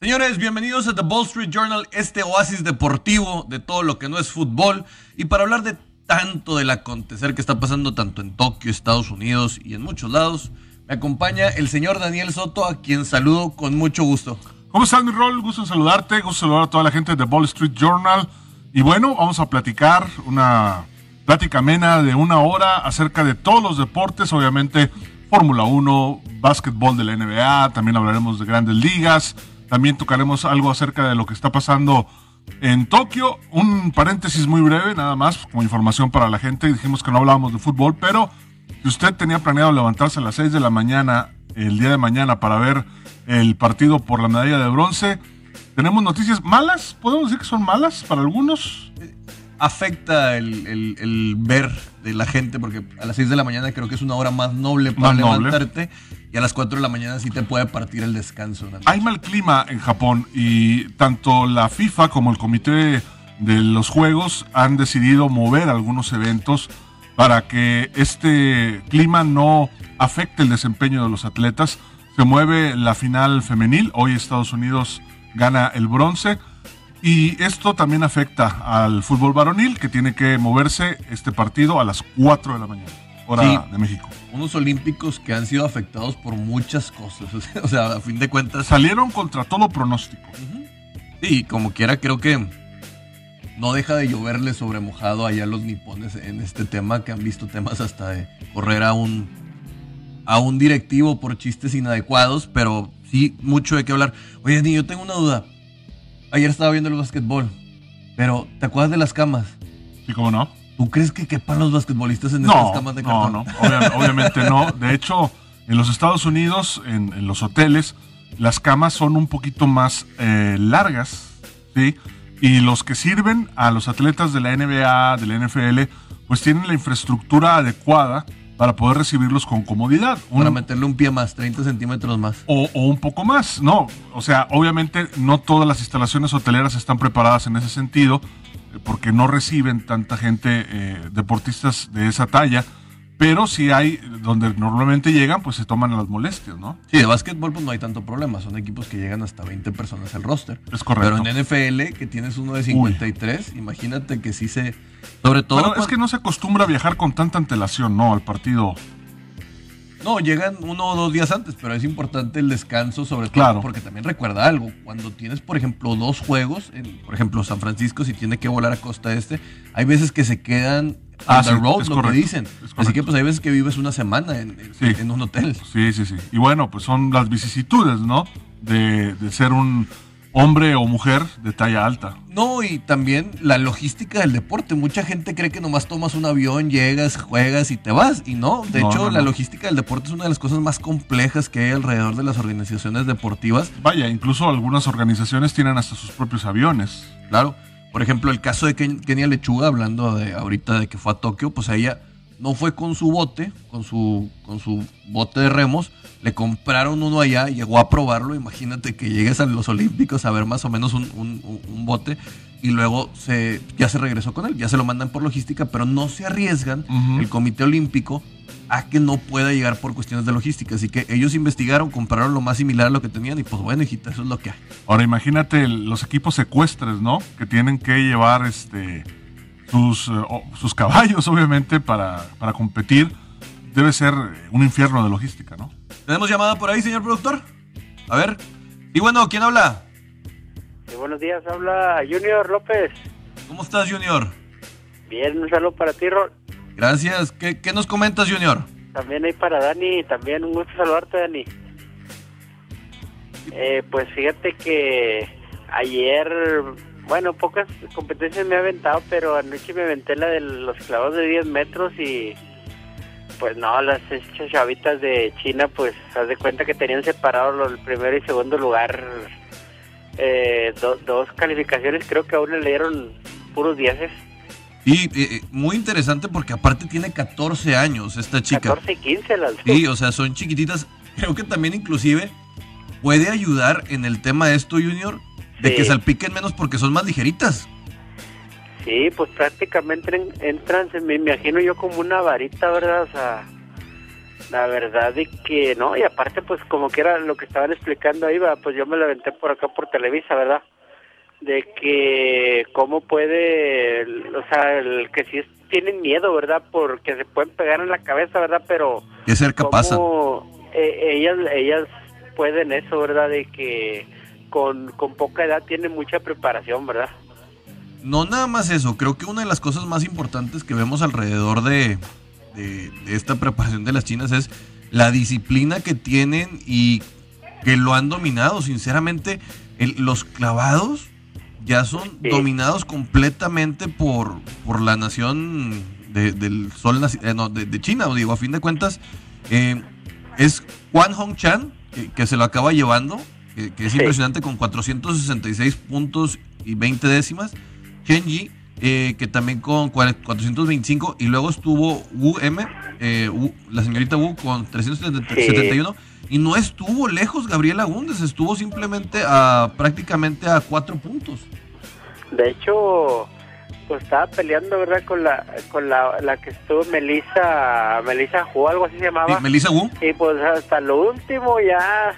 Señores, bienvenidos a The Wall Street Journal, este oasis deportivo de todo lo que no es fútbol. Y para hablar de tanto del acontecer que está pasando tanto en Tokio, Estados Unidos y en muchos lados, me acompaña el señor Daniel Soto, a quien saludo con mucho gusto. ¿Cómo estás, mi rol? Gusto en saludarte, gusto saludar a toda la gente de Wall Street Journal. Y bueno, vamos a platicar una plática amena de una hora acerca de todos los deportes, obviamente Fórmula 1, básquetbol de la NBA, también hablaremos de grandes ligas, también tocaremos algo acerca de lo que está pasando en Tokio. Un paréntesis muy breve, nada más, como información para la gente. Dijimos que no hablábamos de fútbol, pero si usted tenía planeado levantarse a las 6 de la mañana, el día de mañana, para ver el partido por la medalla de bronce, tenemos noticias malas. ¿Podemos decir que son malas para algunos? Afecta el, el- el ver de la gente, porque a las 6 de la mañana creo que es una hora más noble para Más noble. levantarte, y a las 4 de la mañana sí te puede partir el descanso. Hay mal clima en Japón y tanto la FIFA como el comité de los juegos han decidido mover algunos eventos para que este clima no afecte el desempeño de los atletas. Se mueve la final femenil, hoy Estados Unidos gana el bronce y esto también afecta al fútbol varonil que tiene que moverse este partido a las 4 de la mañana, hora Sí. de México. Unos olímpicos que han sido afectados por muchas cosas. O sea, a fin de cuentas, Salieron contra todo pronóstico. Sí, como quiera, creo que no deja de lloverle sobre mojado allá los nipones en este tema, que han visto temas hasta de correr a un, a un directivo por chistes inadecuados, pero sí, mucho de qué hablar. Oye, ni yo tengo una duda. Ayer estaba viendo el básquetbol, pero ¿te acuerdas de las camas? ¿Sí, cómo no? ¿Tú crees que quepan los basquetbolistas en estas No, camas de no, cartón? no, obvia- obviamente no. De hecho, en los Estados Unidos, en, en los hoteles, las camas son un poquito más eh, largas, ¿sí? Y los que sirven a los atletas de la NBA, de la NFL, pues tienen la infraestructura adecuada para poder recibirlos con comodidad. Para meterle un pie más, 30 centímetros más. o, o un poco más, no. O sea, obviamente no todas las instalaciones hoteleras están preparadas en ese sentido, eh, porque no reciben tanta gente, eh, deportistas de esa talla, pero sí hay, donde normalmente llegan, pues se toman las molestias, ¿no? Sí, de básquetbol pues no hay tanto problema. Son equipos que llegan hasta 20 personas al roster. Es correcto. Pero en NFL, que tienes uno de 53, imagínate que sí se... Sobre todo... Bueno, es cuando- que no se acostumbra a viajar con tanta antelación, ¿no? Al partido. No, llegan uno o dos días antes, pero es importante el descanso, sobre todo Claro. porque también recuerda algo. Cuando tienes, por ejemplo, dos juegos, en, por ejemplo, San Francisco, si tiene que volar a Costa Este, hay veces que se quedan Ah, the road, es lo correcto, que dicen. es Así que pues hay veces que vives una semana en, en- Sí. en un hotel. Sí, sí, sí. Y bueno, pues son las vicisitudes, ¿no? De, de ser un hombre o mujer de talla alta. No, y también la logística del deporte. Mucha gente cree que nomás tomas un avión, llegas, juegas y te vas. Y no, de No, hecho, no, la no. logística del deporte es una de las cosas más complejas que hay alrededor de las organizaciones deportivas. Vaya, incluso algunas organizaciones tienen hasta sus propios aviones. Claro. Por ejemplo, el caso de Ken- Kenia Lechuga, hablando de ahorita de que fue a Tokio, pues ella no fue con su bote, con su, con su bote de remos, le compraron uno allá, llegó a probarlo, imagínate que llegues a los Olímpicos a ver más o menos un- un- un bote y luego se, ya se regresó con él, ya se lo mandan por logística, pero no se arriesgan el Comité Olímpico a que no pueda llegar por cuestiones de logística. Así que ellos investigaron, compraron lo más similar a lo que tenían y pues bueno, hijita, eso es lo que hay. Ahora imagínate los equipos secuestres, ¿no? Que tienen que llevar este sus, eh, sus caballos, obviamente, para, para competir. Debe ser un infierno de logística, ¿no? ¿Tenemos llamada por ahí, señor productor? A ver. Y bueno, ¿quién habla? Sí, buenos días, habla Junior López. ¿Cómo estás, Junior? Bien, un saludo para ti, Ro- Gracias. ¿Qué, qué nos comentas, Junior? También ahí para Dani, también un gusto saludarte, Dani. Eh, pues fíjate que ayer, bueno, pocas competencias me he aventado, pero anoche me aventé la de los clavados de 10 metros y pues no, las chavitas de China, pues haz de cuenta que tenían separados el primero y segundo lugar, eh, do- dos calificaciones, creo que aún le dieron puros dieces. Y eh, muy interesante porque aparte tiene 14 años esta chica. 14 y 15 las dos. Sí, o sea, son chiquititas. Creo que también inclusive puede ayudar en el tema de esto, Junior, de Sí. que salpiquen menos porque son más ligeritas. Sí, pues prácticamente en- entran, se me imagino yo como una varita, ¿verdad? O sea, la verdad de que no, y aparte pues como que era lo que estaban explicando ahí, va, pues yo me lo aventé por acá por Televisa, ¿verdad? De que cómo puede, o sea, el que sí tienen miedo, ¿verdad? Porque se pueden pegar en la cabeza, ¿verdad? Pero Que cerca pasa. eh, ellas, ellas pueden eso, ¿verdad? De que con, con poca edad tienen mucha preparación, ¿verdad? No nada más eso, creo que una de las cosas más importantes que vemos alrededor de, de- de esta preparación de las chinas es la disciplina que tienen y que lo han dominado. Sinceramente, el- los clavados ya son Sí. dominados completamente por, por la nación de- del sol eh, no, de, de China. Digo, a fin de cuentas, eh, es Juan Hong Chan que, que se lo acaba llevando, que, que es Sí. impresionante con 466 puntos y 20 décimas. Chen Yi, eh, que también con cua- 425. Y luego estuvo Wu M, eh, Wu- la señorita Wu con 371. Y no estuvo lejos Gabriela Gundes, estuvo simplemente a prácticamente a cuatro puntos. De hecho, pues estaba peleando, ¿verdad? Con la con la, la que estuvo Melissa, Melissa Hu, algo así se Sí, llamaba. Melissa Wu, y pues hasta lo último ya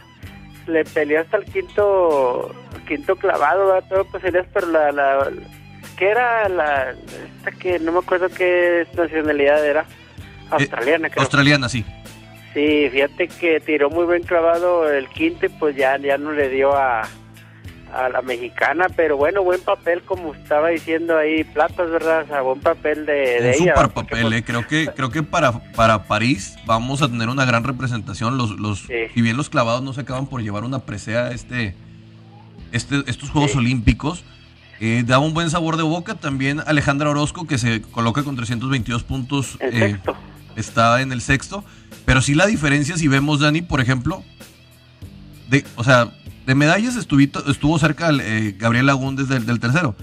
le peleó hasta el quinto quinto clavado, ¿verdad? Todo pues él es, pero la, la que era la esta que no me acuerdo qué nacionalidad era. Australiana, creo. australiana, sí. Sí, fíjate que tiró muy buen clavado el quinto y pues ya, ya no le dio a, a la mexicana, pero bueno, buen papel como estaba diciendo ahí, Platas, ¿verdad? O sea, buen papel de, de Un ella. super papel, eh. creo que creo que para, para París vamos a tener una gran representación. Los, los, Sí. Si bien los clavados no se acaban por llevar una presea este, este, estos Juegos Sí. Olímpicos, eh, da un buen sabor de boca. También Alejandra Orozco, que se coloca con 322 puntos, eh, sexto. está en el sexto. Pero sí la diferencia, si vemos, Dani, por ejemplo, de, o sea, de medallas estuvito- estuvo cerca eh, Gabriela Gundes del, del tercero.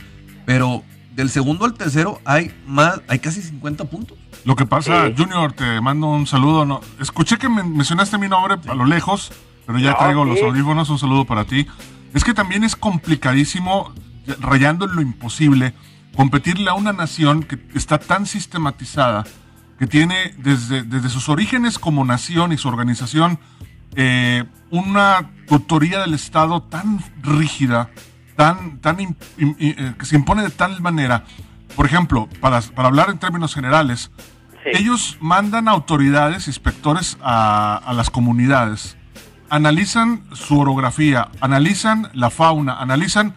Pero del segundo al tercero hay más, hay casi 50 puntos. Lo que pasa, Sí. Junior, te mando un saludo. No, escuché que men- mencionaste mi nombre a lo lejos, pero ya No, traigo los audífonos. Un saludo para ti. Es que también es complicadísimo, rayando en lo imposible, competirle a una nación que está tan sistematizada, que tiene desde, desde sus orígenes como nación y su organización eh, una tutoría del Estado tan rígida, tan, tan i- eh, que se impone de tal manera. Por ejemplo, para, para hablar en términos generales, Sí. ellos mandan autoridades, inspectores a, a las comunidades, analizan su orografía, analizan la fauna, analizan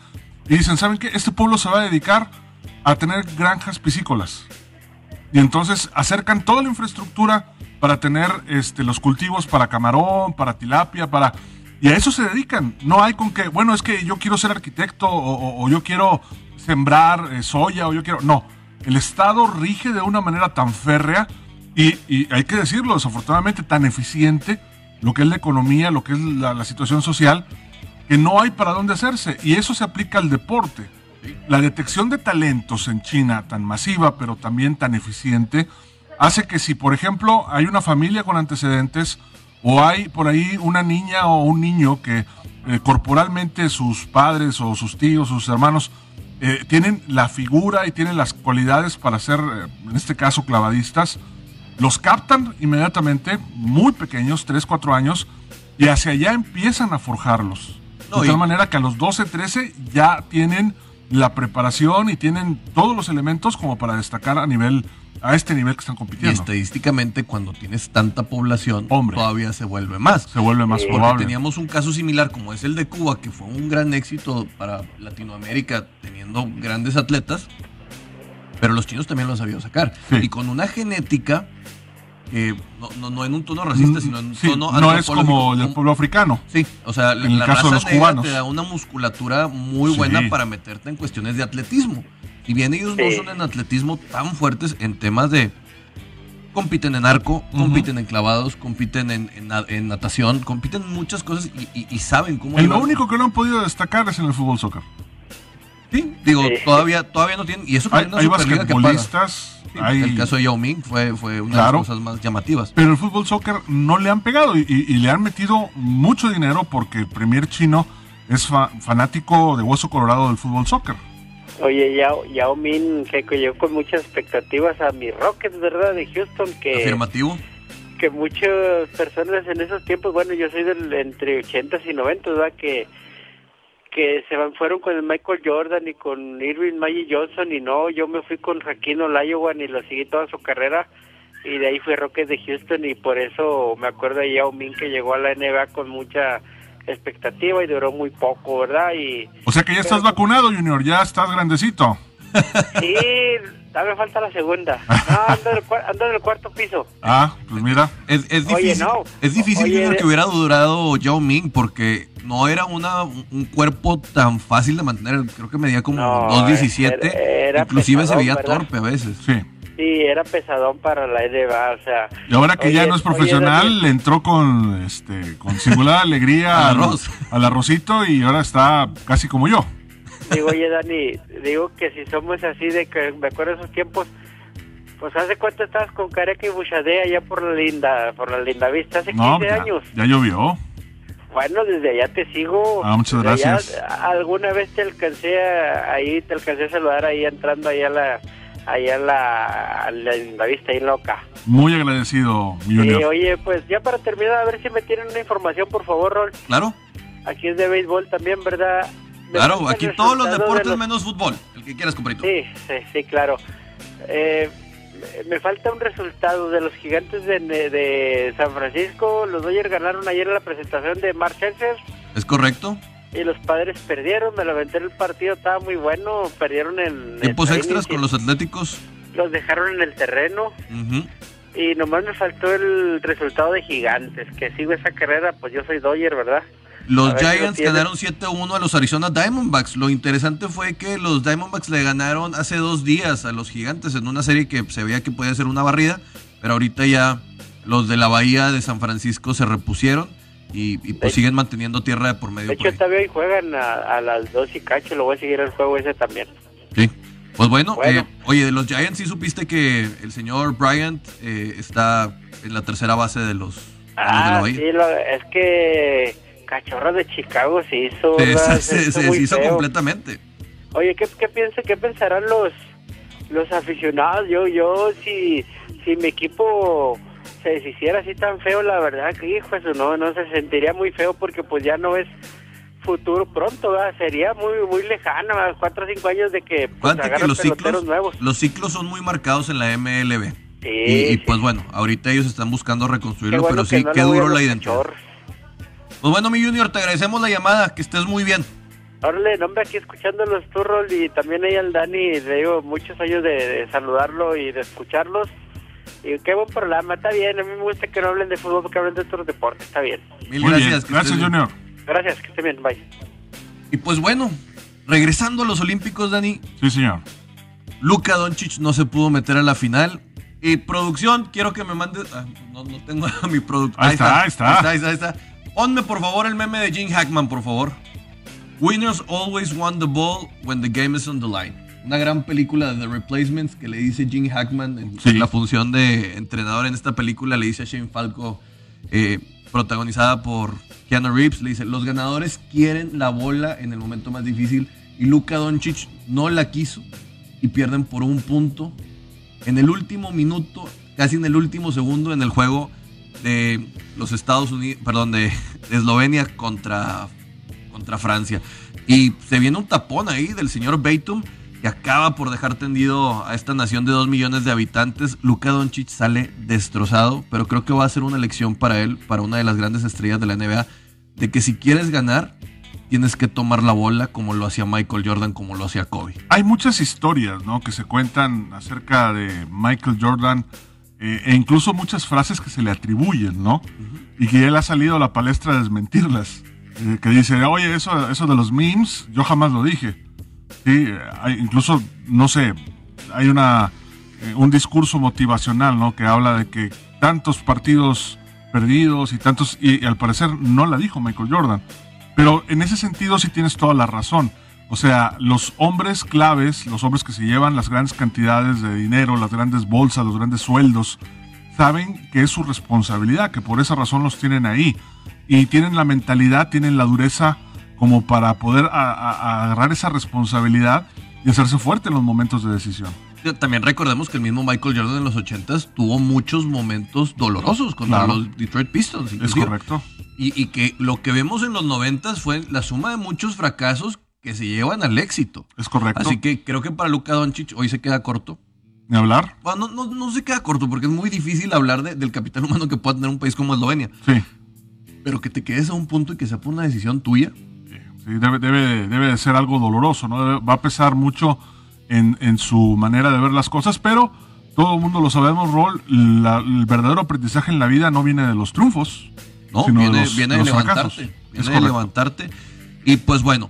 y dicen, ¿saben qué? Este pueblo se va a dedicar a tener granjas piscícolas. Y entonces acercan toda la infraestructura para tener este, los cultivos para camarón, para tilapia, para... Y a eso se dedican. No hay con que, bueno, es que yo quiero ser arquitecto o, o- yo quiero sembrar eh, soya o yo quiero... No, el Estado rige de una manera tan férrea y, y hay que decirlo, desafortunadamente tan eficiente lo que es la economía, lo que es la situación social, que no hay para dónde hacerse. Y eso se aplica al deporte. La detección de talentos en China, tan masiva, pero también tan eficiente, hace que si, por ejemplo, hay una familia con antecedentes o hay por ahí una niña o un niño que eh, corporalmente sus padres o sus tíos, sus hermanos, eh, tienen la figura y tienen las cualidades para ser, eh, en este caso, clavadistas, los captan inmediatamente, muy pequeños, 3, 4 años, y hacia allá empiezan a forjarlos. No, de y- tal manera que a los 12, 13 ya tienen la preparación y tienen todos los elementos como para destacar a nivel a este nivel que están Y compitiendo. estadísticamente, cuando tienes tanta población, Hombre. todavía se vuelve más. Se vuelve más. Porque probable. teníamos un caso similar como es el de Cuba, que fue un gran éxito para Latinoamérica, teniendo grandes atletas, pero los chinos también lo han sabido sacar. Sí. Y con una genética que no, no, no en un tono racista, sino en un Mm, Sí, tono no es como del pueblo africano. Sí, o sea, En el la caso de los negra cubanos. te da una musculatura muy Sí. buena para meterte en cuestiones de atletismo. Si bien ellos no son en atletismo tan fuertes en temas de compiten en arco, compiten en clavados, compiten en, en na- en natación, compiten en muchas cosas y, y- y saben cómo En lo único que no han podido destacar es en el fútbol soccer. Sí, digo, Sí. todavía, todavía no tienen. Y eso Hay, hay basquetbolistas, Sí, hay- El caso de Yao Ming fue, fue una Claro. de las cosas más llamativas. pero el fútbol soccer no le han pegado y, y- y le han metido mucho dinero porque el premier chino es fa- fanático de hueso colorado del fútbol soccer. Oye, Yao, Yao Min, que llegó con muchas expectativas a mis Rockets, ¿verdad? De Houston, que, Afirmativo. que muchas personas en esos tiempos, bueno, yo soy del entre 80 y 90, ¿verdad? Que, que se van, fueron con el Michael Jordan y con Irving Magic Johnson y no, yo me fui con Jaquino Olajuwon y lo seguí toda su carrera y de ahí fui Rockets de Houston y por eso me acuerdo de Yao Min que llegó a la NBA con mucha expectativa y duró muy poco, ¿verdad? Y O sea que ya estás Pero- vacunado, Junior, ya estás grandecito. sí, todavía falta la segunda. No, ando en el, cua- ando en el cuarto piso. Ah, pues mira. Es, es Oye, difícil, no. es difícil Oye, Junior, de- que hubiera durado Yao Ming porque no era una, un cuerpo tan fácil de mantener. Creo que medía como No, 2.17. era- era Inclusive se veía ¿verdad? torpe a veces. Sí. Sí, era pesadón para la NBA, o sea... Y ahora que ya no es profesional, le entró con este con singular alegría Al arroz. al arrocito y ahora está casi como yo. Digo, oye, Dani, digo que si somos así de que me acuerdo esos tiempos, pues hace cuánto estabas con Careca y Buchadé allá por la linda, por la linda vista, hace 15 No, ya, años. ya llovió. Bueno, desde allá te sigo. Ah, muchas Desde allá, gracias. alguna vez te alcancé a- ahí, te alcancé a saludar ahí entrando ahí a la, ahí a la, a la vista, ahí loca. Muy agradecido, Junior. oye, pues ya para terminar, a ver si me tienen una información, por favor, Rol. Claro, Aquí es de béisbol también, ¿verdad? Me claro. Aquí todos los de deportes los- menos fútbol. El que quieras, compadrito. Sí, sí, sí, claro. Eh, me falta un resultado de los gigantes de, de San Francisco. Los Dodgers ganaron ayer la presentación de Mark Scherzer ¿Es correcto? y los padres perdieron. Me lo aventé en el partido, estaba muy bueno. Perdieron en el Tiempos extras con los atléticos. Los dejaron en el terreno Ujú. y nomás me faltó el resultado de gigantes. Que sigo esa carrera, pues yo soy Dodger, ¿verdad? Los si lo Giants tienes. ganaron 7-1 a los Arizona Diamondbacks. Lo interesante fue que los Diamondbacks le ganaron hace dos días a los Gigantes en una serie que se veía que podía ser una barrida, pero ahorita ya los de la Bahía de San Francisco se repusieron y, y, pues De- siguen manteniendo tierra de por medio. De hecho, todavía hoy juegan a, a las dos y cacho. Lo voy a seguir el juego ese también. Sí. Pues bueno, Bueno. eh, oye, de los Giants sí supiste que el señor Bryant eh, está en la tercera base de los, de los de la Ah, Bahía. sí, lo- es que Cachorro de Chicago se hizo. Se, ¿verdad? se- se- se hizo feo. completamente. Oye, ¿qué, qué, piensa, ¿qué pensarán los los aficionados? Yo, yo si, si mi equipo se deshiciera así tan feo, la verdad que, hijo, eso no, no se sentiría muy feo porque pues ya no es futuro pronto, ¿verdad? sería muy muy lejano, ¿verdad? cuatro o cinco años de que pues, que los ciclos, nuevos. los ciclos son muy marcados en la MLB. Sí, Y, y, sí. pues bueno, ahorita ellos están buscando reconstruirlo, bueno pero que sí, no qué duro la identidad. Cachorros. Pues bueno, mi Junior, te agradecemos la llamada, que estés muy bien. Órale, no, hombre, aquí escuchando los turros y también ahí al Dani, le digo muchos años de, de saludarlo y de escucharlos. Y qué buen programa, está bien, a mí me gusta que no hablen de fútbol, porque hablen de otros deportes, está bien. Mil Muy gracias. Gracias. Junior. Gracias, que esté bien, bye. Y pues bueno, regresando a los Olímpicos, Dani, Sí, señor. Luka Doncic no se pudo meter a la final. Y producción, quiero que me mandes. ah, no, no tengo a mi productor. Ahí está, ahí está. Ahí está, ahí está. Ponme por favor el meme de Jim Hackman, por favor. Winners always won the ball when the game is on the line. Una gran película de The Replacements que le dice Jim Hackman en Sí. la función de entrenador en esta película. Le dice a Shane Falco, eh, protagonizada por Keanu Reeves, le dice: Los ganadores quieren la bola en el momento más difícil. Y Luka Doncic no la quiso y pierden por un punto en el último minuto, casi en el último segundo en el juego de los Estados Unidos, perdón, de, Eslovenia contra, contra Francia. Y se viene un tapón ahí del señor Beitum que acaba por dejar tendido a esta nación de dos millones de habitantes. Luka Doncic sale destrozado, pero creo que va a ser una lección para él, para una de las grandes estrellas de la NBA, de que si quieres ganar, tienes que tomar la bola como lo hacía Michael Jordan, como lo hacía Kobe. Hay muchas historias, ¿no? Que se cuentan acerca de Michael Jordan eh, e incluso muchas frases que se le atribuyen, ¿no? Y que él ha salido a la palestra a desmentirlas. Eh, que dice, oye, eso, eso de los memes, yo jamás lo dije. Sí, hay, incluso, no sé, hay una, eh, un discurso motivacional, ¿no? Que habla de que tantos partidos perdidos y tantos, y, y al parecer no la dijo Michael Jordan. Pero en ese sentido sí tienes toda la razón. O sea, los hombres claves, los hombres que se llevan las grandes cantidades de dinero, las grandes bolsas, los grandes sueldos, saben que es su responsabilidad, que por esa razón los tienen ahí. Y tienen la mentalidad, tienen la dureza como para poder a- a- a agarrar esa responsabilidad y hacerse fuerte en los momentos de decisión. También recordemos que el mismo Michael Jordan en los 80s tuvo muchos momentos dolorosos contra Claro. los Detroit Pistons. Es correcto. Y, y que lo que vemos en los 90s fue la suma de muchos fracasos que se llevan al éxito. Es correcto. Así que creo que para Luka Doncic hoy se queda corto. Ni hablar. Bueno, no, no, no se queda corto porque es muy difícil hablar de- del capital humano que pueda tener un país como Eslovenia. Sí. Pero que te quedes a un punto y que sea por una decisión tuya. Sí, debe, debe, debe de ser algo doloroso, ¿no? Debe- va a pesar mucho en, en su manera de ver las cosas, pero todo el mundo lo sabemos, Rol, la- el verdadero aprendizaje en la vida no viene de los triunfos, No, sino viene, de los, viene de de los fracasos. levantarte. Es Viene de levantarte. Y pues bueno,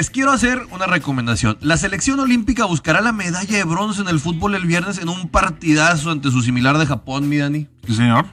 les quiero hacer una recomendación. La selección olímpica buscará la medalla de bronce en el fútbol el viernes en un partidazo ante su similar de Japón, mi Dani. Sí, señor.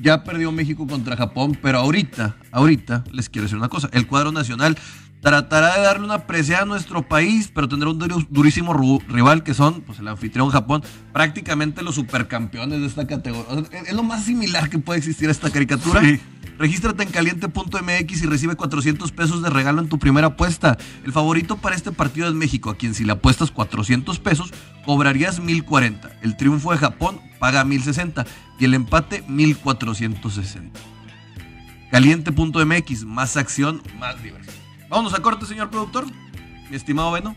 Ya perdió México contra Japón, pero ahorita, ahorita les quiero decir una cosa. El cuadro nacional tratará de darle una presión a nuestro país, pero tendrá un durísimo rival que son pues, el anfitrión Japón, prácticamente los supercampeones de esta categoría. O sea, es lo más similar que puede existir a esta caricatura. Sí. Regístrate en caliente.mx y recibe 400 pesos de regalo en tu primera apuesta. El favorito para este partido es México, a quien si le apuestas 400 pesos, cobrarías 1040. El triunfo de Japón paga 1060 y el empate 1460. Caliente.mx, más acción, más diversión. Vámonos a corte, señor productor. Mi estimado Beno.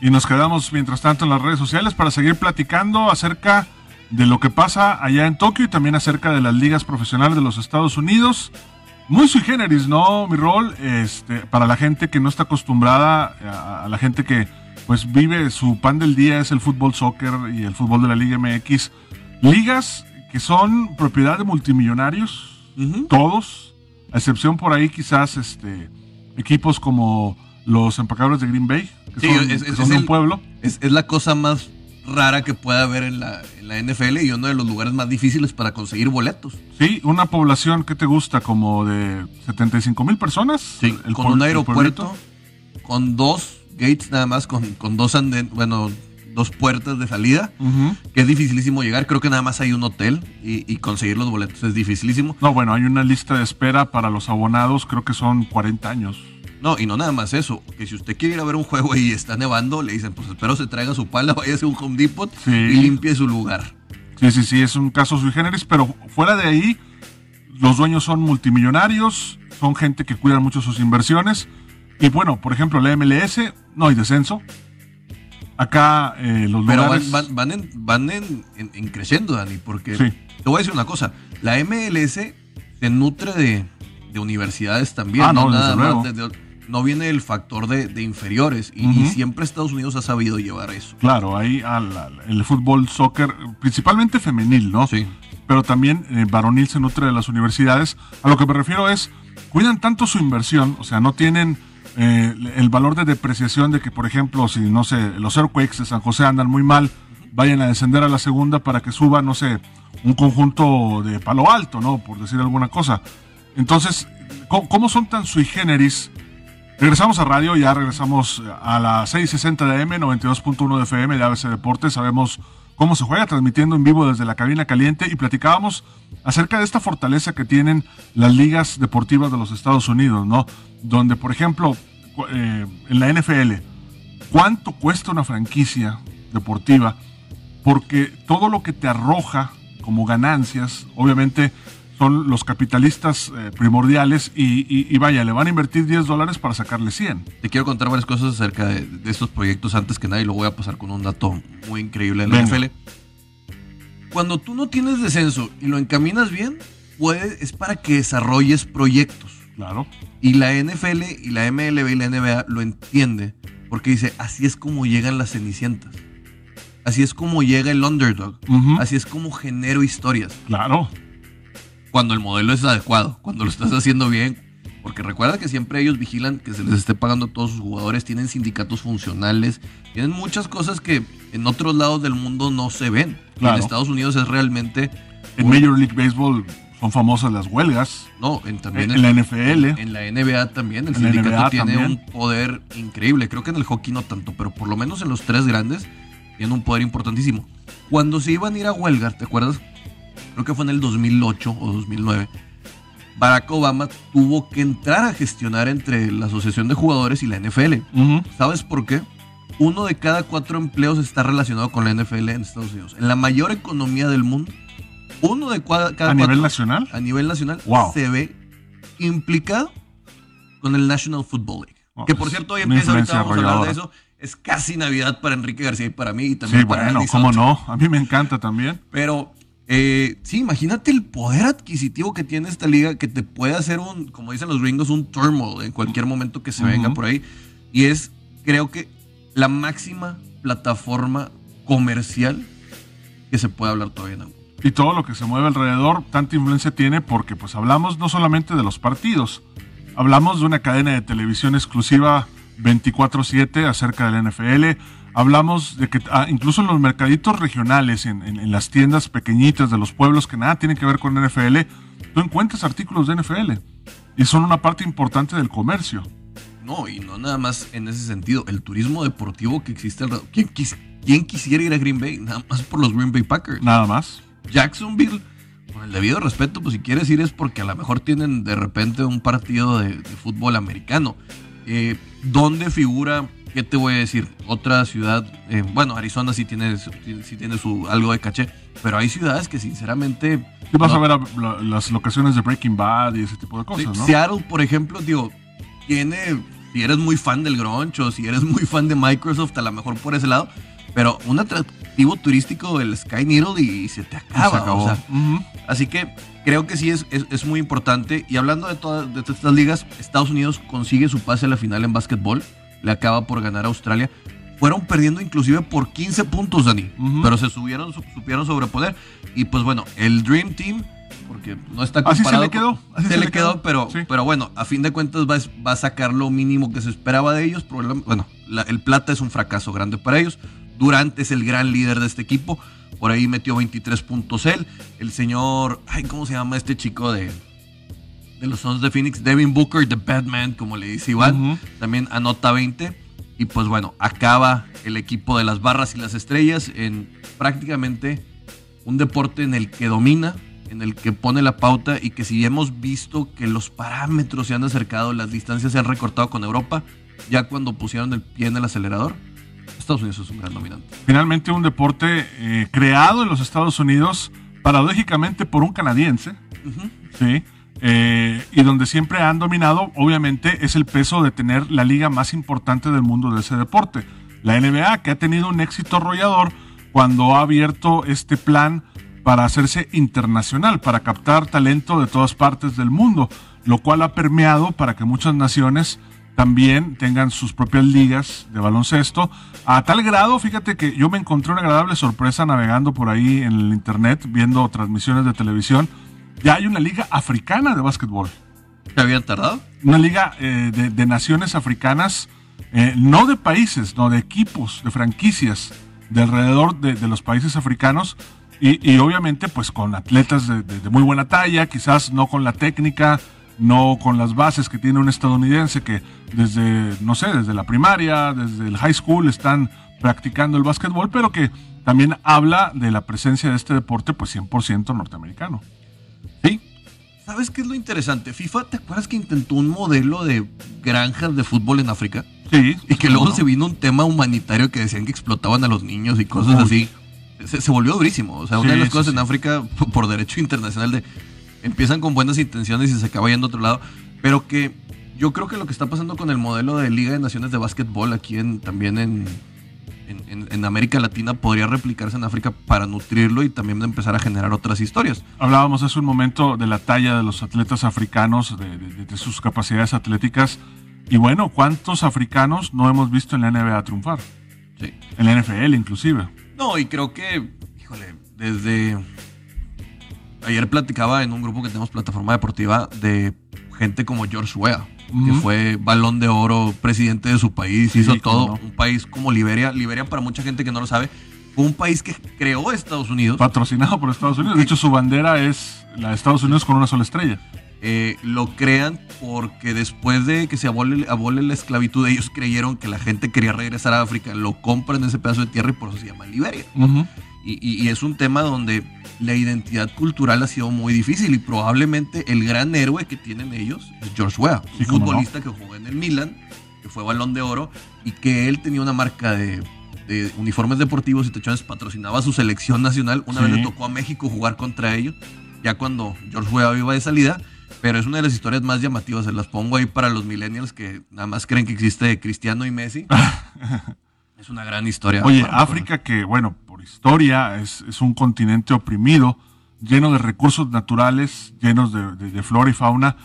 Y nos quedamos mientras tanto en las redes sociales para seguir platicando acerca de lo que pasa allá en Tokio y también acerca de las ligas profesionales de los Estados Unidos. Muy sui generis, ¿no? Mi rol, este, para la gente que no está acostumbrada, a, a la gente que pues vive su pan del día es el fútbol soccer y el fútbol de la Liga MX. Ligas que son propiedad de multimillonarios, todos, a excepción por ahí quizás este, equipos como los empacadores de Green Bay, que Sí, son, es- que es- son es de un el- pueblo. Es, la cosa más rara que puede haber en la, en la NFL y uno de los lugares más difíciles para conseguir boletos. Sí, una población que te gusta como de 75 mil personas. El con un aeropuerto, con dos gates nada más, con, con dos anden, bueno, dos puertas de salida, que es dificilísimo llegar. Creo que nada más hay un hotel y, y conseguir los boletos es dificilísimo. No, bueno, hay una lista de espera para los abonados, creo que son 40 años. No, y no nada más eso, que si usted quiere ir a ver un juego y está nevando, le dicen, pues espero se traiga su pala, váyase a un Home Depot Sí. y limpie su lugar. Sí, sí, sí, es un caso sui generis, pero fuera de ahí, los dueños son multimillonarios, son gente que cuida mucho sus inversiones. Y bueno, por ejemplo, la MLS, no hay descenso. Acá eh, los Pero lugares... van, van, van en, van en, en- en creciendo, Dani, porque Sí. te voy a decir una cosa, la MLS se nutre de, de universidades también, Ah, no, no, nada más, desde- no viene el factor de, de inferiores y siempre Estados Unidos ha sabido llevar eso. Claro, ahí al- al- el fútbol, soccer, principalmente femenil, ¿no? Sí. pero también eh, varonil se nutre de las universidades. A lo que me refiero es, cuidan tanto su inversión, o sea, no tienen eh, el valor de depreciación de que, por ejemplo, si, no sé, los Earthquakes de San José andan muy mal, vayan a descender a la segunda para que suba, no sé, un conjunto de palo alto, ¿no? Por decir alguna cosa. Entonces, ¿cómo, son tan sui generis? Regresamos a radio, ya regresamos a las 6.60 de AM, 92.1 de FM de ABC Deportes. Sabemos cómo se juega, transmitiendo en vivo desde la cabina caliente y platicábamos acerca de esta fortaleza que tienen las ligas deportivas de los Estados Unidos, ¿no? Donde, por ejemplo, eh, en la NFL, ¿cuánto cuesta una franquicia deportiva? Porque todo lo que te arroja como ganancias, obviamente son los capitalistas eh, primordiales y, y- y vaya, le van a invertir 10 dólares para sacarle 100. Te quiero contar varias cosas acerca de, de estos proyectos antes que nada y lo voy a pasar con un dato muy increíble de la Venga. NFL. Cuando tú no tienes descenso y lo encaminas bien, puede, es para que desarrolles proyectos. Claro. Y la NFL y la MLB y la NBA lo entiende porque dice, así es como llegan las cenicientas. Así es como llega el underdog. Así es como genero historias. Claro. Cuando el modelo es adecuado, cuando lo estás haciendo bien. Porque recuerda que siempre ellos vigilan que se les esté pagando a todos sus jugadores, tienen sindicatos funcionales, tienen muchas cosas que en otros lados del mundo no se ven. Claro. En Estados Unidos es realmente En Major League Baseball Son famosas las huelgas. No, en, también en, la NFL. En, la NBA también. El En sindicato NBA tiene también. un poder increíble. Creo que en el hockey no tanto, pero por lo menos en los tres grandes tiene un poder importantísimo. Cuando se iban a ir a huelga, ¿te acuerdas? Creo que fue en el 2008 o 2009. Barack Obama tuvo que entrar a gestionar entre la Asociación de Jugadores y la NFL. Ujú. ¿Sabes por qué? Uno de cada cuatro empleos está relacionado con la NFL en Estados Unidos. En la mayor economía del mundo, uno de cada A cuatro nivel nacional. a nivel nacional Wow. se ve implicado con el National Football League. Oh, que por cierto, hoy empieza, ahorita vamos a hablar de eso. Es casi Navidad para Enrique García y para mí y también Sí, para bueno, Andy cómo no. A mí me encanta también. Pero eh, sí, imagínate el poder adquisitivo que tiene esta liga que te puede hacer un, como dicen los gringos, un turmoil en cualquier momento que se venga Ujú. por ahí. Y es, creo que, la máxima plataforma comercial que se puede hablar todavía en el mundo. y todo lo que se mueve alrededor, tanta influencia tiene porque pues hablamos no solamente de los partidos, hablamos de una cadena de televisión exclusiva 24/7 acerca del NFL, hablamos de que ah, incluso en los mercaditos regionales, en, en- en las tiendas pequeñitas de los pueblos que nada tienen que ver con NFL, tú encuentras artículos de NFL y son una parte importante del comercio. No, y no nada más en ese sentido. El turismo deportivo que existe alrededor. ¿Quién, quis- quién quisiera ir a Green Bay? Nada más por los Green Bay Packers. Nada más. Jacksonville, con el debido respeto, pues si quieres ir es porque a lo mejor tienen de repente un partido de, de fútbol americano. Eh, ¿Dónde figura? ¿Qué te voy a decir? Otra ciudad, eh, bueno, Arizona sí tiene, sí tiene su, algo de caché, pero hay ciudades que sinceramente... Y vas no- a ver a- la- las locaciones de Breaking Bad y ese tipo de Sí, cosas, ¿no? Seattle, por ejemplo, digo, tiene, si eres muy fan del grunge o si eres muy fan de Microsoft, a lo mejor por ese lado, pero un atractivo turístico el Sky Needle y se te Y acaba. se acabó. o sea, Ujú. así que creo que sí es, es, es muy importante. Y hablando de todas, de todas estas ligas, Estados Unidos consigue su pase a la final en básquetbol, le acaba por ganar a Australia. Fueron perdiendo inclusive por 15 puntos, Dani. Pero se subieron, su- supieron sobreponer. Y pues bueno, el Dream Team, porque no está Así se comparado le quedó, así se, le quedó, pero, sí. pero bueno, a fin de cuentas va, a- va a sacar lo mínimo que se esperaba de ellos. Bueno, la- el Plata es un fracaso grande para ellos. Durant es el gran líder de este equipo. Por ahí metió 23 puntos él. El señor, ay, ¿cómo se llama este chico de, de los Sons de Phoenix? Devin Booker, The Batman, como le dice Iván. También anota 20. Y pues bueno, acaba el equipo de las barras y las estrellas en prácticamente un deporte en el que domina, en el que pone la pauta y que si hemos visto que los parámetros se han acercado, las distancias se han recortado con Europa, ya cuando pusieron el pie en el acelerador, Estados Unidos es un gran dominante. Finalmente un deporte eh, creado en los Estados Unidos, paradójicamente por un canadiense. ¿sí? Eh, y donde siempre han dominado, obviamente, es el peso de tener la liga más importante del mundo de ese deporte. La NBA, que ha tenido un éxito arrollador cuando ha abierto este plan para hacerse internacional, para captar talento de todas partes del mundo, lo cual ha permeado para que muchas naciones también tengan sus propias ligas de baloncesto. A tal grado, fíjate que yo me encontré una agradable sorpresa navegando por ahí en el internet, viendo transmisiones de televisión. Ya hay una liga africana de básquetbol. ¿Se habían tardado? Una liga eh, de, de naciones africanas, eh, no de países, no de equipos, de franquicias, de alrededor de, de los países africanos. Y, y obviamente, pues con atletas de, de- de muy buena talla, quizás no con la técnica, no con las bases que tiene un estadounidense que desde, no sé, desde la primaria, desde el high school están practicando el básquetbol, pero que también habla de la presencia de este deporte, pues 100% norteamericano. ¿Sabes qué es lo interesante? FIFA, ¿te acuerdas que intentó un modelo de granjas de fútbol en África? Sí. Y que luego ¿no? se vino un tema humanitario que decían que explotaban a los niños y cosas Uy. así. Se, se volvió durísimo. O sea, una de las sí, cosas sí. en África, por derecho internacional, de empiezan con buenas intenciones y se acaba yendo a otro lado. Pero que yo creo que lo que está pasando con el modelo de Liga de Naciones de Básquetbol aquí en, también en, en, en- en América Latina podría replicarse en África para nutrirlo y también empezar a generar otras historias. Hablábamos hace un momento de la talla de los atletas africanos, de, de- de sus capacidades atléticas. Y bueno, ¿cuántos africanos no hemos visto en la NBA triunfar? Sí. En la NFL inclusive. No, y creo que, híjole, desde ayer platicaba en un grupo que tenemos plataforma deportiva de gente como George Weah, que fue balón de oro, presidente de su país, Sí, hizo todo. no. Un país como Liberia. Liberia, para mucha gente que no lo sabe, fue un país que creó Estados Unidos. Patrocinado por Estados Unidos. De hecho, su bandera es la de Estados Unidos con una sola estrella. Eh, lo crean porque después de que se abole, abole, la esclavitud, ellos creyeron que la gente quería regresar a África, lo compran ese pedazo de tierra y por eso se llama Liberia. Uh -huh. Y, y, y, es un tema donde la identidad cultural ha sido muy difícil y probablemente el gran héroe que tienen ellos es George Weah, sí, un futbolista no. que jugó en el Milan, que fue balón de oro y que él tenía una marca de, de uniformes deportivos y techones, patrocinaba a su selección nacional. Una sí. vez le tocó a México jugar contra ellos, ya cuando George Weah iba de salida pero es una de las historias más llamativas. Se las pongo ahí para los millennials que nada más creen que existe Cristiano y Messi. es una gran historia. Oye, África, que bueno, por historia es, es, un continente oprimido, lleno de recursos naturales, llenos de, de, de, flora y fauna,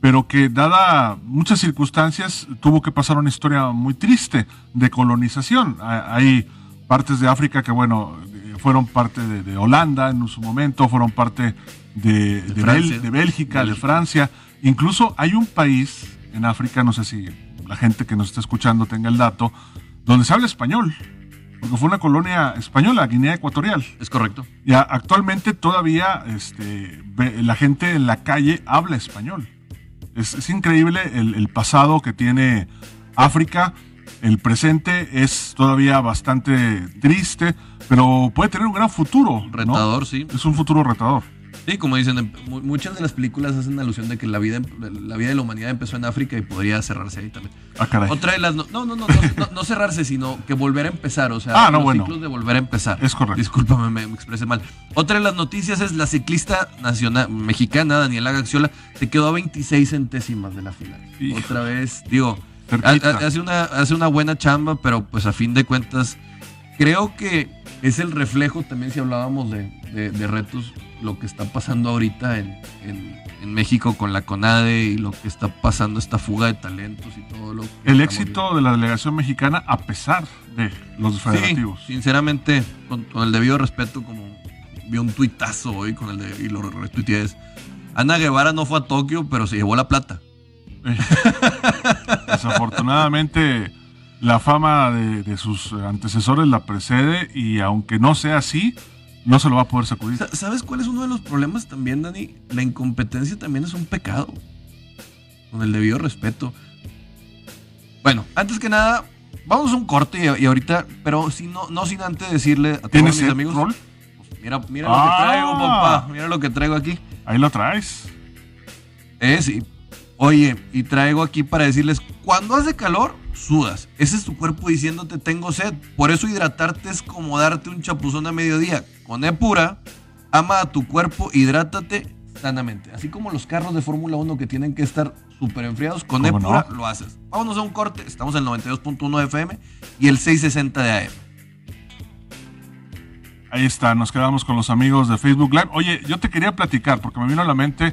pero que dada muchas circunstancias tuvo que pasar una historia muy triste de colonización. Hay partes de África que, bueno, fueron parte de, de Holanda en su momento, fueron parte de, Bel, de, Bélgica, de Francia. Incluso hay un país en África, no sé si la gente que nos está escuchando tenga el dato, donde se habla español. Porque fue una colonia española, Guinea Ecuatorial. Es correcto. Y actualmente todavía este, la gente en la calle habla español. Es, es increíble el, el, pasado que tiene África. El presente es todavía bastante triste, pero puede tener un gran futuro. Retador, ¿no? sí. Es un futuro retador. Sí, como dicen, muchas de las películas hacen alusión de que la vida, la vida de la humanidad empezó en África y podría cerrarse ahí también. Ah, caray. Otra de las. No, no, no, no, no, no cerrarse, sino que volver a empezar. O sea, ah, no, los bueno. ciclos de volver a empezar. Es correcto. Discúlpame, me, me, expresé mal. Otra de las noticias es la ciclista nacional mexicana, Daniela Gaxiola, se quedó a 26 centésimas de la final. Hijo. Otra vez, digo, hace una, hace una buena chamba, pero pues a fin de cuentas, creo que es el reflejo también si hablábamos de, de, de retos lo que está pasando ahorita en, en, en, México con la CONADE y lo que está pasando, esta fuga de talentos y todo lo que El éxito viendo. de la delegación mexicana a pesar de los federativos. Sí, sinceramente, con, con, el debido respeto, como vi un tuitazo hoy con el de, y lo retuiteé, es, Ana Guevara no fue a Tokio, pero se llevó la plata. Desafortunadamente, la fama de, de sus antecesores la precede y aunque no sea así, no se lo va a poder sacudir. ¿Sabes cuál es uno de los problemas también, Dani? La incompetencia también es un pecado. Con el debido respeto. Bueno, antes que nada, vamos a un corte y, y ahorita, pero si no, no sin antes decirle a todos mis amigos. Rol? Pues mira, mira ah. lo que traigo, papá. Mira lo que traigo aquí. Ahí lo traes. Eh, sí. Oye, y traigo aquí para decirles, cuando hace calor, sudas. Ese es tu cuerpo diciéndote tengo sed. Por eso hidratarte es como darte un chapuzón a mediodía. Con Epura, ama a tu cuerpo, hidrátate sanamente. Así como los carros de Fórmula 1 que tienen que estar súper enfriados, con Epura no? lo haces. Vámonos a un corte. Estamos en el 92.1 FM y el 660 de AM. Ahí está, nos quedamos con los amigos de Facebook Live. Oye, yo te quería platicar porque me vino a la mente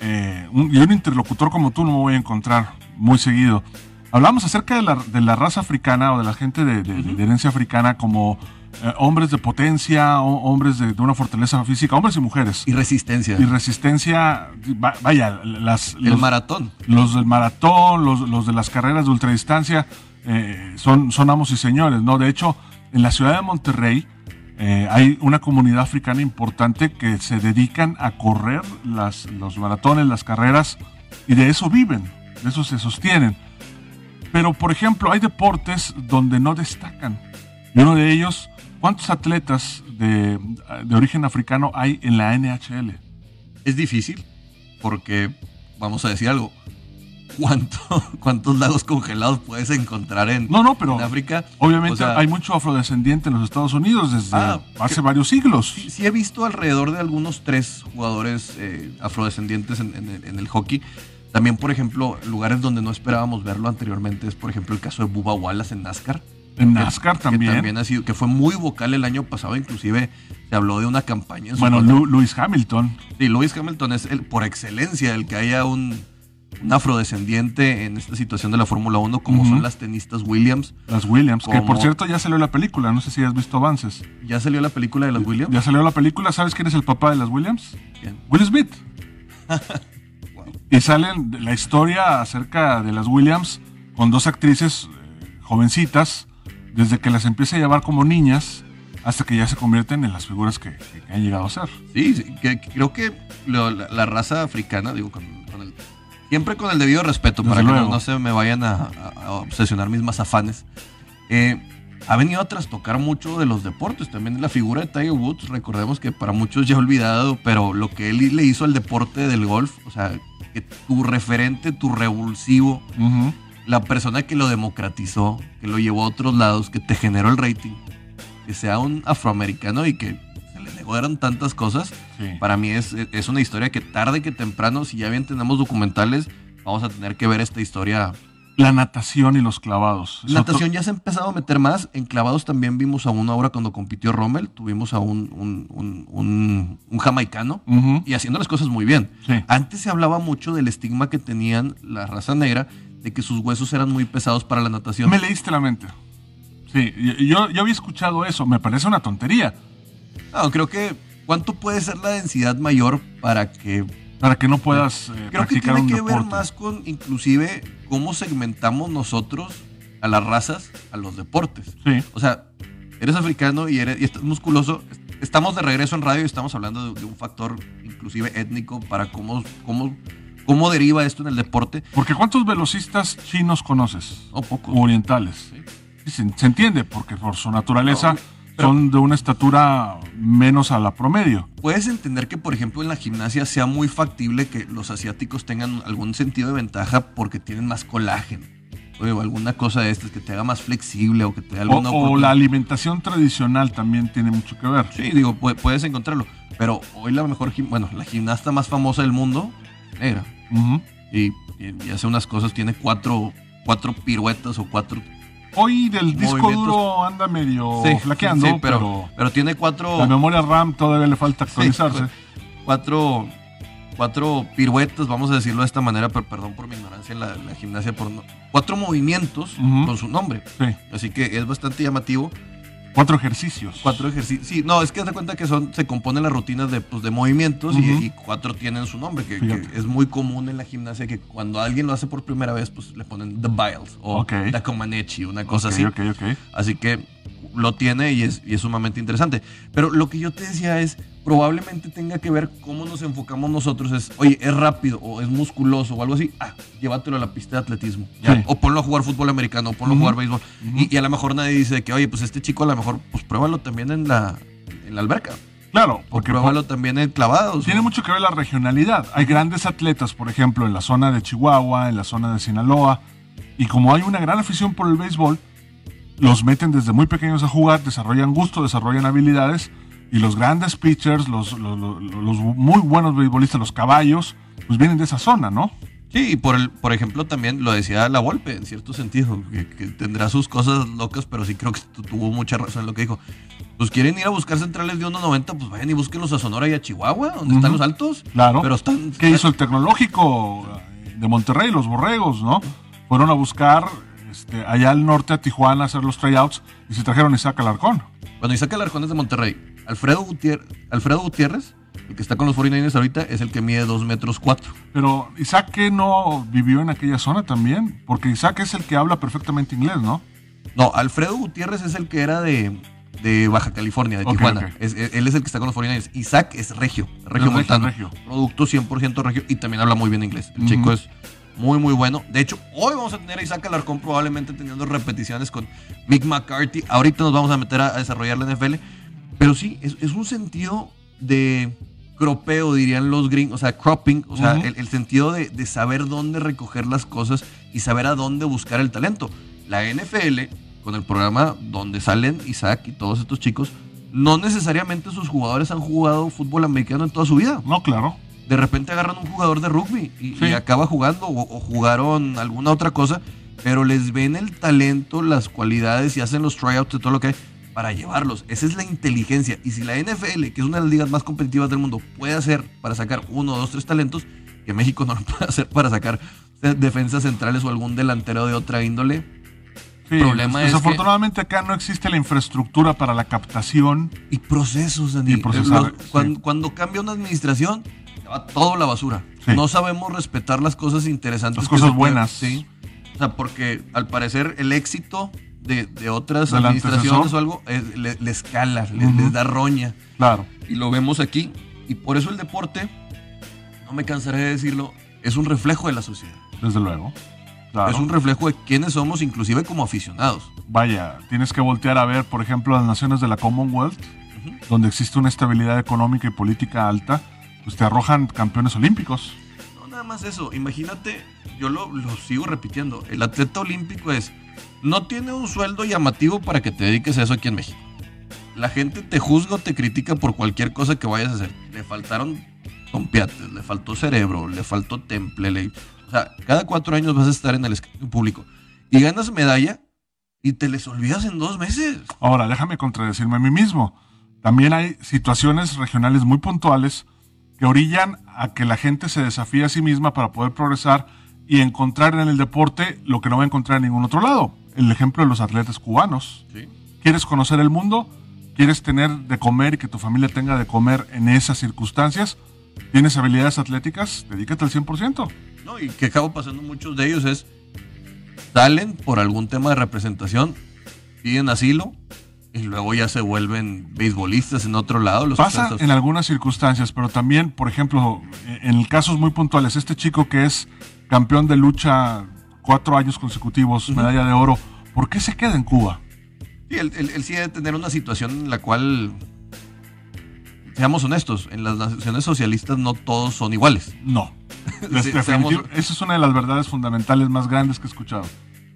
eh, un, y un interlocutor como tú no me voy a encontrar muy seguido. Hablamos acerca de la, de la, raza africana o de la gente de, de, uh -huh. de herencia africana como eh, hombres de potencia, o, hombres de, una fortaleza física, hombres y mujeres. Y resistencia. Y resistencia, vaya, las... El los, maratón. Los del maratón, los, los de las carreras de ultradistancia, eh, son, son amos y señores, ¿no? De hecho, en la ciudad de Monterrey, eh, hay una comunidad africana importante que se dedican a correr las, los maratones, las carreras, y de eso viven, de eso se sostienen. Pero, por ejemplo, hay deportes donde no destacan. Y uno de ellos, ¿cuántos atletas de, de origen africano hay en la NHL? Es difícil, porque, vamos a decir algo, ¿Cuánto, ¿cuántos lagos congelados puedes encontrar en, no, no, pero en África? Obviamente o sea, hay mucho afrodescendiente en los Estados Unidos desde ah, hace que, varios siglos. Sí, sí, he visto alrededor de algunos tres jugadores eh, afrodescendientes en, en, en, el hockey. También, por ejemplo, lugares donde no esperábamos verlo anteriormente es, por ejemplo, el caso de Bubba Wallace en NASCAR. En NASCAR que, también. Que también ha sido, que fue muy vocal el año pasado, inclusive se habló de una campaña. En bueno, Lu Lewis Hamilton. Sí, Lewis Hamilton es el, por excelencia el que haya un, un afrodescendiente en esta situación de la Fórmula 1, como uh -huh. son las tenistas Williams. Las Williams, como... que por cierto ya salió la película, no sé si has visto avances. ¿Ya salió la película de las Williams? Ya salió la película, ¿sabes quién es el papá de las Williams? ¿Quién? Will Smith. Y salen la historia acerca de las Williams con dos actrices eh, jovencitas, desde que las empieza a llevar como niñas hasta que ya se convierten en las figuras que, que han llegado a ser. Sí, sí, que, que creo que lo- la, la raza africana, digo, con, con el, siempre con el debido respeto, Desde para que no, se me vayan a obsesionar mis mazafanes, eh, ha venido a trastocar mucho de los deportes. También la figura de Tiger Woods, recordemos que para muchos ya olvidado, pero lo que él le hizo al deporte del golf, o sea, que tu referente, tu revulsivo, la persona que lo democratizó, que lo llevó a otros lados, que te generó el rating, que sea un afroamericano y que se le negaron tantas cosas, Sí. para mí es, es una historia que tarde que temprano, si ya bien tenemos documentales, vamos a tener que ver esta historia. La natación y los clavados. Es Natación ya se ha empezado a meter más. En clavados también vimos a uno ahora cuando compitió Rommel. Tuvimos a un, un, un- un- jamaicano y haciendo las cosas muy bien. Sí. Antes se hablaba mucho del estigma que tenían la raza negra de que sus huesos eran muy pesados para la natación. Me leíste la mente. Sí, yo, yo había escuchado eso. Me parece una tontería. No, creo que ¿cuánto puede ser la densidad mayor para que Para que no puedas eh, Creo que practicar tiene un que deporte. ver más con inclusive cómo segmentamos nosotros a las razas, a los deportes. Sí. O sea, eres africano y, eres, y estás musculoso. Estamos de regreso en radio y estamos hablando de, de un factor inclusive étnico para cómo, cómo, cómo deriva esto en el deporte. Porque ¿cuántos velocistas chinos conoces? No, pocos. O orientales. Sí. Se, se entiende, porque por su naturaleza No, son de una estatura menos a la promedio. Puedes entender que, por ejemplo, en la gimnasia sea muy factible que los asiáticos tengan algún sentido de ventaja porque tienen más colágeno. O alguna cosa de estas que te haga más flexible o que te dé alguna o la alimentación tradicional también tiene mucho que ver. Sí, digo, pu- puedes encontrarlo. Pero hoy la mejor, bueno, la gimnasta más famosa del mundo, negra. Y- y hace unas cosas, tiene cuatro, cuatro piruetas o cuatro. Hoy del disco duro anda medio Sí, flaqueando, sí, pero, pero, pero tiene cuatro, la memoria RAM todavía le falta actualizarse. cuatro, cuatro piruetas, vamos a decirlo de esta manera, pero perdón por mi ignorancia en la, la gimnasia, por no- cuatro movimientos con su nombre. Sí, Así que es bastante llamativo. Cuatro ejercicios. Cuatro ejercicios. Sí, no, es que de cuenta que son, se componen las rutinas de, pues, de movimientos y- cuatro tienen su nombre, que, es muy común en la gimnasia que cuando alguien lo hace por primera vez, pues le ponen The Biles o Ok. The Comaneci, una cosa Ok, así. ok, ok. Así que lo tiene y es, y es sumamente interesante. Pero lo que yo te decía es, probablemente tenga que ver cómo nos enfocamos nosotros. Es, oye, es rápido o es musculoso o algo así. Ah, llévatelo a la pista de atletismo. ya. Sí. O ponlo a jugar fútbol americano, o ponlo a jugar béisbol. y, y a lo mejor nadie dice que, oye, pues este chico a lo mejor, pues pruébalo también en la, en la alberca. Claro, O porque pruébalo también en clavados. Tiene mucho que ver la regionalidad. Hay grandes atletas, por ejemplo, en la zona de Chihuahua, en la zona de Sinaloa, y como hay una gran afición por el béisbol, los meten desde muy pequeños a jugar, desarrollan gusto, desarrollan habilidades, y los grandes pitchers, los, los, los- los muy buenos beisbolistas, los caballos, pues vienen de esa zona, ¿no? Sí, y por, el, por ejemplo también lo decía la Volpe, en cierto sentido, que, que tendrá sus cosas locas, pero sí creo que tu- tuvo mucha razón en lo que dijo. Pues quieren ir a buscar centrales de 1.90, pues vayan y búsquenlos a Sonora y a Chihuahua, donde están los altos. Claro. Pero están... ¿Qué hizo el tecnológico de Monterrey, los borregos, no? Fueron a buscar este, allá al norte a Tijuana a hacer los tryouts y se trajeron a Isaac Alarcón. Cuando Isaac Alarcón es de Monterrey, Alfredo, Gutier- Alfredo Gutiérrez, el que está con los 49ers ahorita, es el que mide 2 metros 4. Pero Isaac que no vivió en aquella zona también, porque Isaac es el que habla perfectamente inglés, ¿no? No, Alfredo Gutiérrez es el que era de, de Baja California, de Tijuana. Es- él es el que está con los 49ers. Isaac es regio, regio montano. regio. Producto 100% regio y también habla muy bien inglés. El chico es muy, muy bueno. De hecho, hoy vamos a tener a Isaac Alarcón probablemente teniendo repeticiones con Mick McCarthy. Ahorita nos vamos a meter a, a desarrollar la NFL. Pero sí, es, es un sentido de cropeo, dirían los gringos, o sea, cropping, o sea, el, el sentido de, de saber dónde recoger las cosas y saber a dónde buscar el talento. La NFL, con el programa donde salen Isaac y todos estos chicos, no necesariamente sus jugadores han jugado fútbol americano en toda su vida. No, claro. De repente agarran un jugador de rugby y, Sí. y acaba jugando o, o jugaron alguna otra cosa, pero les ven el talento, las cualidades y hacen los tryouts de todo lo que hay para llevarlos. Esa es la inteligencia. Y si la NFL, que es una de las ligas más competitivas del mundo, puede hacer para sacar uno, dos, tres talentos, que México no lo puede hacer para sacar defensas centrales o algún delantero de otra índole. Sí, problema es que- desafortunadamente acá no existe la infraestructura para la captación. Y procesos, Dani. Y procesar, Los- cuan- sí. cuando, cambia una administración, se va todo a la basura. Sí. No sabemos respetar las cosas interesantes. Las cosas pueden- buenas. Sí. O sea, porque al parecer el éxito de, de otras Del administraciones o algo, eh, le- les cala, les da roña. Claro. Y lo vemos aquí. Y por eso el deporte, no me cansaré de decirlo, es un reflejo de la sociedad. Desde luego. Claro. Es un reflejo de quiénes somos, inclusive como aficionados. Vaya, tienes que voltear a ver, por ejemplo, las naciones de la Commonwealth, donde existe una estabilidad económica y política alta, pues te arrojan campeones olímpicos. No, nada más eso. Imagínate, yo lo, lo sigo repitiendo. El atleta olímpico es, no tiene un sueldo llamativo para que te dediques a eso aquí en México. La gente te juzga o te critica por cualquier cosa que vayas a hacer. Le faltaron tompiates, le faltó cerebro, le faltó temple. le- o sea, cada cuatro años vas a estar en el escenario público y ganas medalla y te les olvidas en dos meses. Ahora, déjame contradecirme a mí mismo. También hay situaciones regionales muy puntuales que orillan a que la gente se desafíe a sí misma para poder progresar y encontrar en el deporte lo que no va a encontrar en ningún otro lado. El ejemplo de los atletas cubanos. ¿sí? ¿Quieres conocer el mundo? ¿Quieres tener de comer y que tu familia tenga de comer en esas circunstancias? ¿Tienes habilidades atléticas? Dedícate al 100%. ¿no? Y que acabo pasando muchos de ellos es, salen por algún tema de representación, piden asilo y luego ya se vuelven beisbolistas en otro lado. Los Pasa atletas. en algunas circunstancias, pero también, por ejemplo, en casos muy puntuales, este chico que es campeón de lucha cuatro años consecutivos, medalla de oro, ¿por qué se queda en Cuba? Sí, él, él- él sí debe tener una situación en la cual, seamos honestos, en las naciones socialistas no todos son iguales. No. Sí, Definitiv- seamos- Esa es una de las verdades fundamentales más grandes que he escuchado.